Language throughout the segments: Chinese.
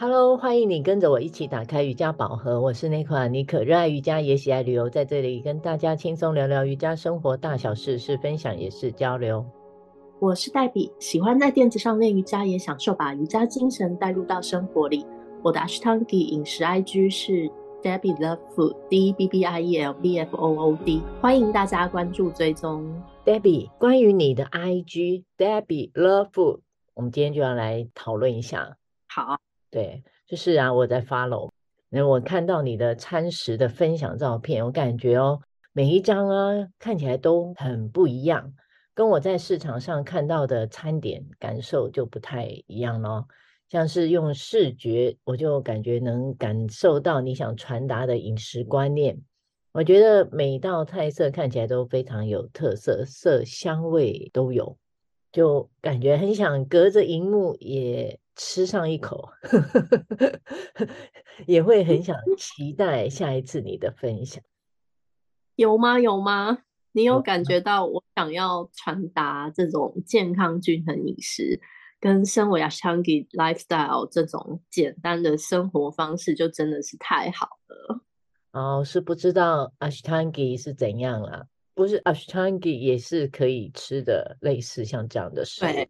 Hello，欢迎你跟着我一起打开瑜伽宝盒。我是内克阿妮可，热爱瑜伽也喜爱旅游，在这里跟大家轻松聊聊瑜伽生活大小事，是分享也是交流。我是黛比，喜欢在垫子上练瑜伽，也享受把瑜伽精神带入到生活里。我的 Ashtangi 饮食 IG 是 Debbie Love Food，D E B B I E L B F O O D，欢迎大家关注追踪。Debbie，关于你的 IG Debbie Love Food，我们今天就要来讨论一下。好。对，就是啊，我在 follow，然后我看到你的餐食的分享照片，我感觉哦，每一张啊看起来都很不一样，跟我在市场上看到的餐点感受就不太一样咯。像是用视觉，我就感觉能感受到你想传达的饮食观念。我觉得每道菜色看起来都非常有特色，色香味都有，就感觉很想隔着荧幕也。吃上一口，也会很想 期待下一次你的分享。有吗？有吗？你有感觉到我想要传达这种健康均衡饮食，跟身为 Ashtanga lifestyle 这种简单的生活方式，就真的是太好了。哦，是不知道 Ashtanga 是怎样啦？不是 Ashtanga 也是可以吃的，类似像这样的食物。对，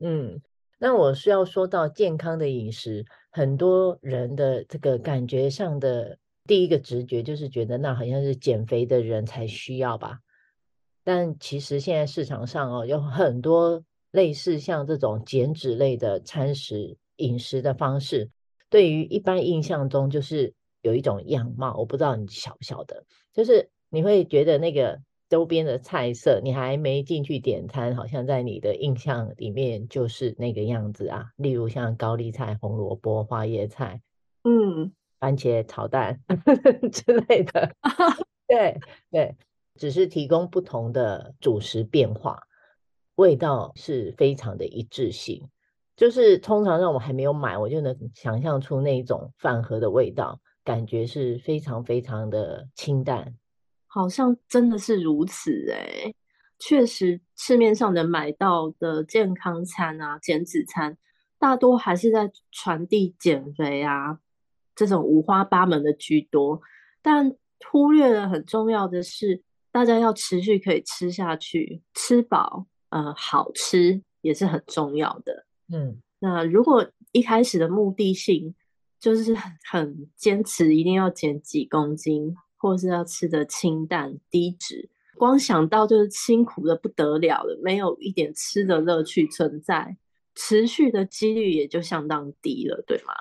嗯。那我需要说到健康的饮食，很多人的这个感觉上的第一个直觉就是觉得那好像是减肥的人才需要吧。但其实现在市场上哦，有很多类似像这种减脂类的餐食饮食的方式，对于一般印象中就是有一种样貌，我不知道你晓不晓得，就是你会觉得那个。周边的菜色，你还没进去点餐，好像在你的印象里面就是那个样子啊。例如像高丽菜、红萝卜、花椰菜，嗯，番茄炒蛋 之类的。对对，只是提供不同的主食变化，味道是非常的一致性。就是通常让我还没有买，我就能想象出那种饭盒的味道，感觉是非常非常的清淡。好像真的是如此哎、欸，确实市面上能买到的健康餐啊、减脂餐，大多还是在传递减肥啊这种五花八门的居多，但忽略了很重要的是，大家要持续可以吃下去，吃饱呃好吃也是很重要的。嗯，那如果一开始的目的性就是很很坚持一定要减几公斤。或是要吃的清淡低脂，光想到就是辛苦的不得了了，没有一点吃的乐趣存在，持续的几率也就相当低了，对吗？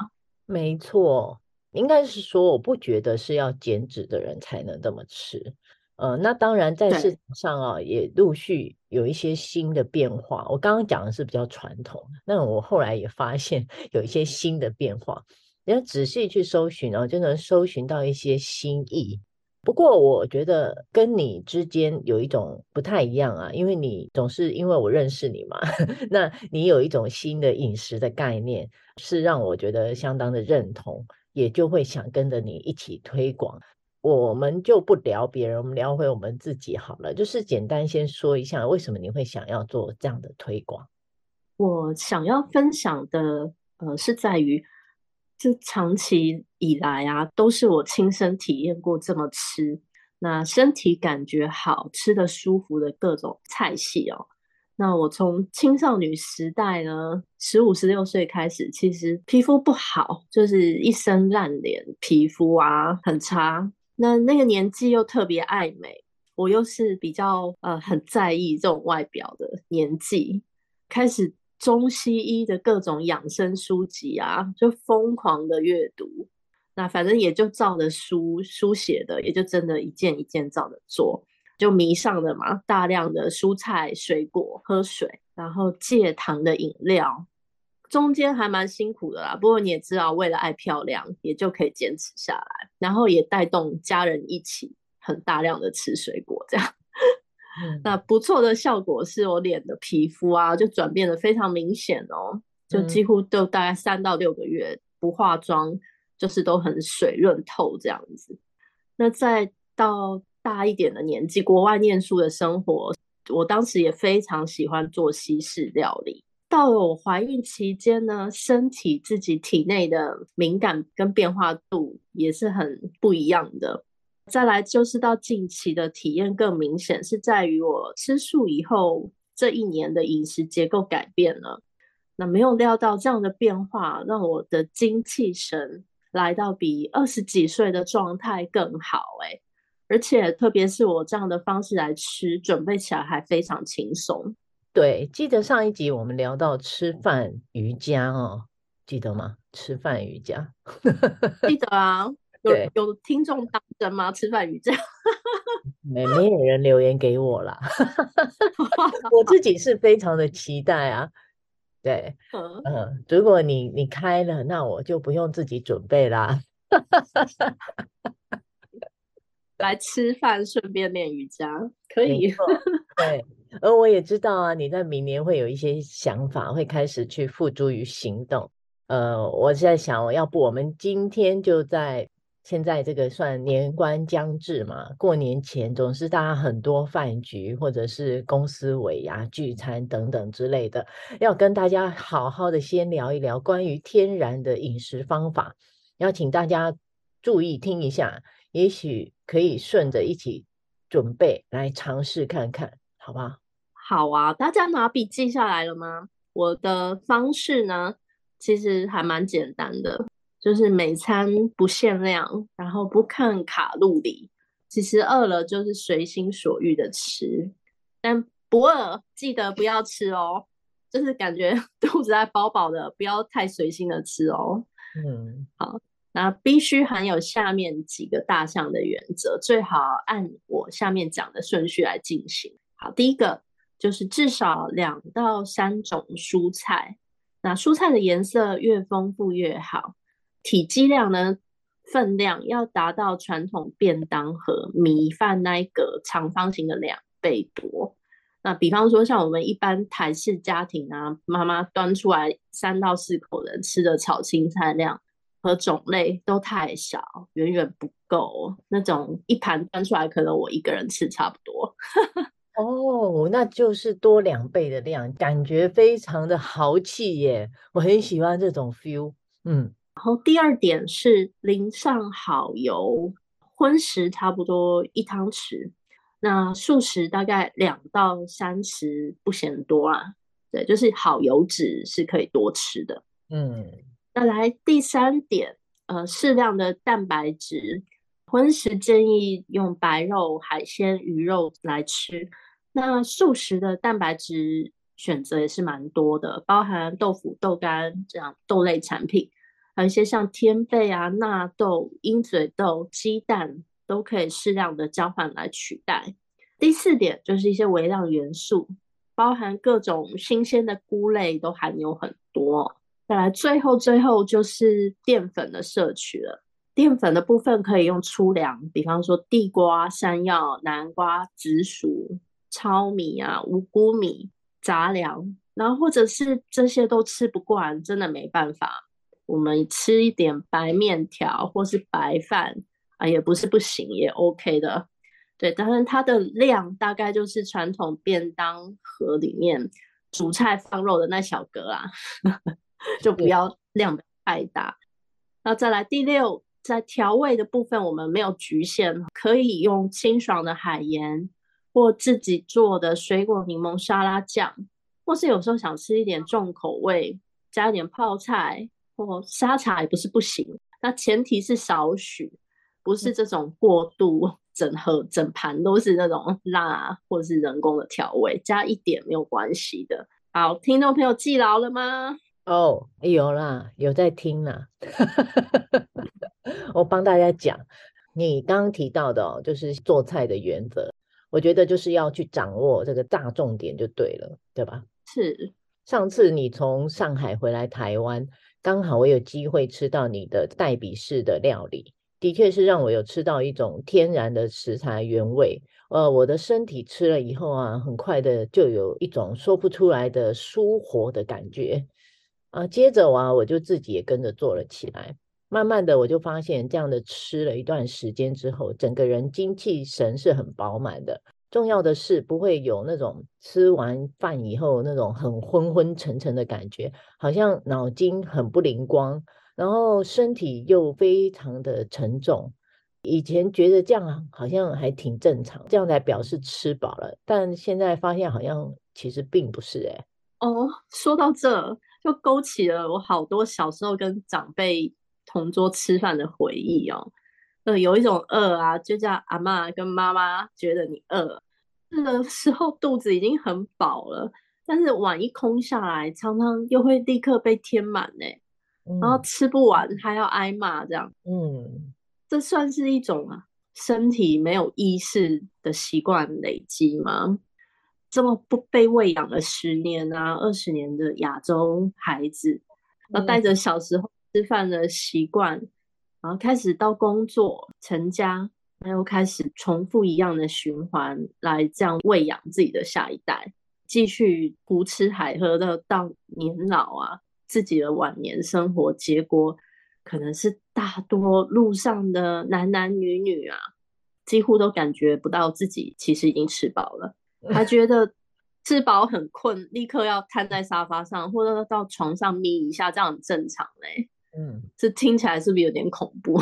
没错，应该是说，我不觉得是要减脂的人才能这么吃。呃，那当然在市场上啊，也陆续有一些新的变化。我刚刚讲的是比较传统，那我后来也发现 有一些新的变化，你要仔细去搜寻哦，就能搜寻到一些新意。不过我觉得跟你之间有一种不太一样啊，因为你总是因为我认识你嘛，那你有一种新的饮食的概念，是让我觉得相当的认同，也就会想跟着你一起推广。我们就不聊别人，我们聊回我们自己好了。就是简单先说一下，为什么你会想要做这样的推广？我想要分享的，呃，是在于。这长期以来啊，都是我亲身体验过这么吃，那身体感觉好吃的舒服的各种菜系哦。那我从青少女时代呢，十五十六岁开始，其实皮肤不好，就是一身烂脸，皮肤啊很差。那那个年纪又特别爱美，我又是比较呃很在意这种外表的年纪，开始。中西医的各种养生书籍啊，就疯狂的阅读。那反正也就照着书书写的，也就真的一件一件照着做，就迷上了嘛。大量的蔬菜水果，喝水，然后戒糖的饮料，中间还蛮辛苦的啦。不过你也知道，为了爱漂亮，也就可以坚持下来，然后也带动家人一起很大量的吃水果，这样。那不错的效果是我脸的皮肤啊，就转变的非常明显哦，就几乎都大概三到六个月不化妆，就是都很水润透这样子。那再到大一点的年纪，国外念书的生活，我当时也非常喜欢做西式料理，到了我怀孕期间呢，身体自己体内的敏感跟变化度也是很不一样的。再来就是到近期的体验更明显，是在于我吃素以后，这一年的饮食结构改变了。那没有料到这样的变化，让我的精气神来到比二十几岁的状态更好欸。而且特别是我这样的方式来吃，准备起来还非常轻松。对，记得上一集我们聊到吃饭瑜伽哦，记得吗？吃饭瑜伽，记得啊。有有听众当真吗？吃饭瑜伽？没没有人留言给我啦。我自己是非常的期待啊。对，嗯，嗯，如果你你开了，那我就不用自己准备啦。来吃饭，顺便练瑜伽，可以。对，而我也知道啊，你在明年会有一些想法，会开始去付诸于行动。呃，我在想，要不我们今天就在。现在这个算年关将至嘛，过年前总是大家很多饭局或者是公司尾牙聚餐等等之类的，要跟大家好好的先聊一聊关于天然的饮食方法，要请大家注意听一下，也许可以顺着一起准备来尝试看看，好不好？好啊，大家拿笔记下来了吗？我的方式呢，其实还蛮简单的。就是每餐不限量，然后不看卡路里。其实饿了就是随心所欲的吃，但不饿记得不要吃哦。就是感觉 肚子在饱饱的，不要太随心的吃哦。嗯，好，那必须含有下面几个大项的原则，最好按我下面讲的顺序来进行。好，第一个就是至少两到三种蔬菜，那蔬菜的颜色越丰富越好。体积量呢，分量要达到传统便当盒米饭那一个长方形的两倍多。那比方说，像我们一般台式家庭啊，妈妈端出来三到四口人吃的炒青菜量和种类都太少，远远不够。那种一盘端出来，可能我一个人吃差不多。哦，那就是多两倍的量，感觉非常的豪气耶！我很喜欢这种 feel，嗯。然后第二点是淋上好油，荤食差不多一汤匙，那素食大概两到三匙不嫌多啊。对，就是好油脂是可以多吃的。嗯，那来第三点，呃，适量的蛋白质，荤食建议用白肉、海鲜、鱼肉来吃。那素食的蛋白质选择也是蛮多的，包含豆腐、豆干这样豆类产品。还有一些像天贝啊、纳豆、鹰嘴豆、鸡蛋都可以适量的交换来取代。第四点就是一些微量元素，包含各种新鲜的菇类都含有很多。再来，最后最后就是淀粉的摄取了。淀粉的部分可以用粗粮，比方说地瓜、山药、南瓜、紫薯、糙米啊、五谷米、杂粮，然后或者是这些都吃不惯，真的没办法。我们吃一点白面条或是白饭啊，也不是不行，也 OK 的。对，当然它的量大概就是传统便当盒里面煮菜放肉的那小格啊，就不要量太大。那再来第六，在调味的部分，我们没有局限，可以用清爽的海盐或自己做的水果柠檬沙拉酱，或是有时候想吃一点重口味，加一点泡菜。或沙茶也不是不行，那前提是少许，不是这种过度 整合整盘都是那种辣或者是人工的调味，加一点没有关系的。好，听众朋友记牢了吗？哦，有啦，有在听啦。我帮大家讲，你刚刚提到的哦，就是做菜的原则，我觉得就是要去掌握这个大重点就对了，对吧？是。上次你从上海回来台湾。刚好我有机会吃到你的代比式的料理，的确是让我有吃到一种天然的食材原味。呃，我的身体吃了以后啊，很快的就有一种说不出来的舒活的感觉啊。接着啊，我就自己也跟着做了起来。慢慢的，我就发现这样的吃了一段时间之后，整个人精气神是很饱满的，重要的是不会有那种吃完饭以后那种很昏昏沉沉的感觉，好像脑筋很不灵光，然后身体又非常的沉重。以前觉得这样好像还挺正常，这样才表示吃饱了，但现在发现好像其实并不是哎、哦，说到这就勾起了我好多小时候跟长辈同桌吃饭的回忆哦。呃，有一种饿啊，就叫阿妈跟妈妈觉得你饿，那个时候肚子已经很饱了，但是碗一空下来，常常又会立刻被填满呢，嗯、然后吃不完还要挨骂，这样，嗯，这算是一种啊身体没有意识的习惯累积吗？这么不被喂养了十年啊二十年的亚洲孩子，然后带着小时候吃饭的习惯。然后开始到工作、成家，然后开始重复一样的循环，来这样喂养自己的下一代，继续胡吃海喝的到年老啊，自己的晚年生活，结果可能是大多路上的男男女女啊，几乎都感觉不到自己其实已经吃饱了，还觉得吃饱很困，立刻要瘫在沙发上或者到床上眯一下，这样很正常嘞。嗯，这听起来是不是有点恐怖？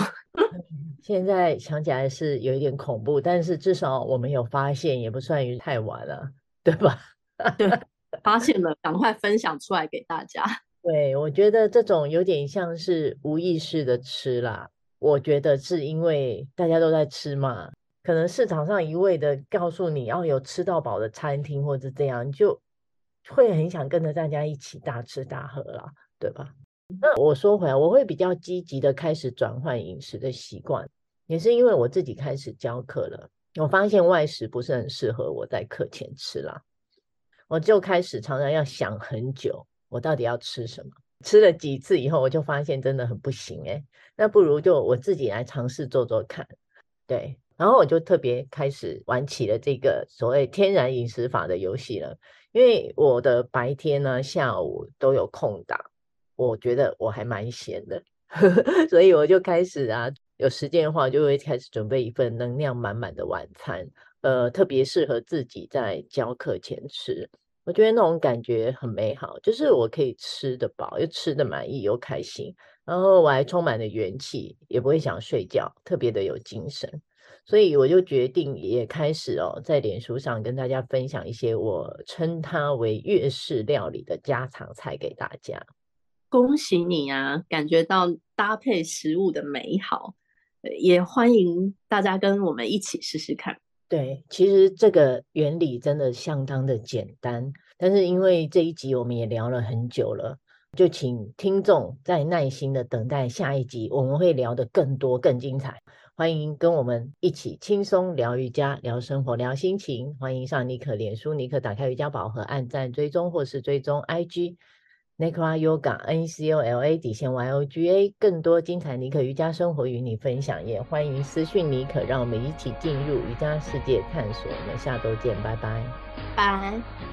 现在想起来是有一点恐怖，但是至少我们有发现，也不算于太晚了，对吧？对，发现了，赶快分享出来给大家。对，我觉得这种有点像是无意识的吃啦。我觉得是因为大家都在吃嘛，可能市场上一味的告诉你要有吃到饱的餐厅或者这样，就会很想跟着大家一起大吃大喝啦，对吧？那我说回来，我会比较积极的开始转换饮食的习惯，也是因为我自己开始教课了。我发现外食不是很适合我在课前吃啦，我就开始常常要想很久，我到底要吃什么。吃了几次以后，我就发现真的很不行诶，那不如就我自己来尝试做做看。对，然后我就特别开始玩起了这个所谓天然饮食法的游戏了，因为我的白天呢，下午都有空档。我觉得我还蛮闲的，所以我就开始啊，有时间的话就会开始准备一份能量满满的晚餐，呃，特别适合自己在教课前吃。我觉得那种感觉很美好，就是我可以吃得饱，又吃得满意，又开心，然后我还充满了元气，也不会想睡觉，特别的有精神。所以我就决定也开始哦，在脸书上跟大家分享一些我称它为粤式料理的家常菜给大家。恭喜你啊！感觉到搭配食物的美好，也欢迎大家跟我们一起试试看。对，其实这个原理真的相当的简单，但是因为这一集我们也聊了很久了，就请听众再耐心的等待下一集，我们会聊得更多、更精彩。欢迎跟我们一起轻松聊瑜伽、聊生活、聊心情。欢迎上尼可脸书，尼可打开瑜伽宝盒，按赞追踪或是追踪 IG。Nicola Yoga N C O L A 底线 Y O G A，更多精彩尼可瑜伽生活与你分享，也欢迎私讯尼可，让我们一起进入瑜伽世界探索。我们下周见，拜拜，拜。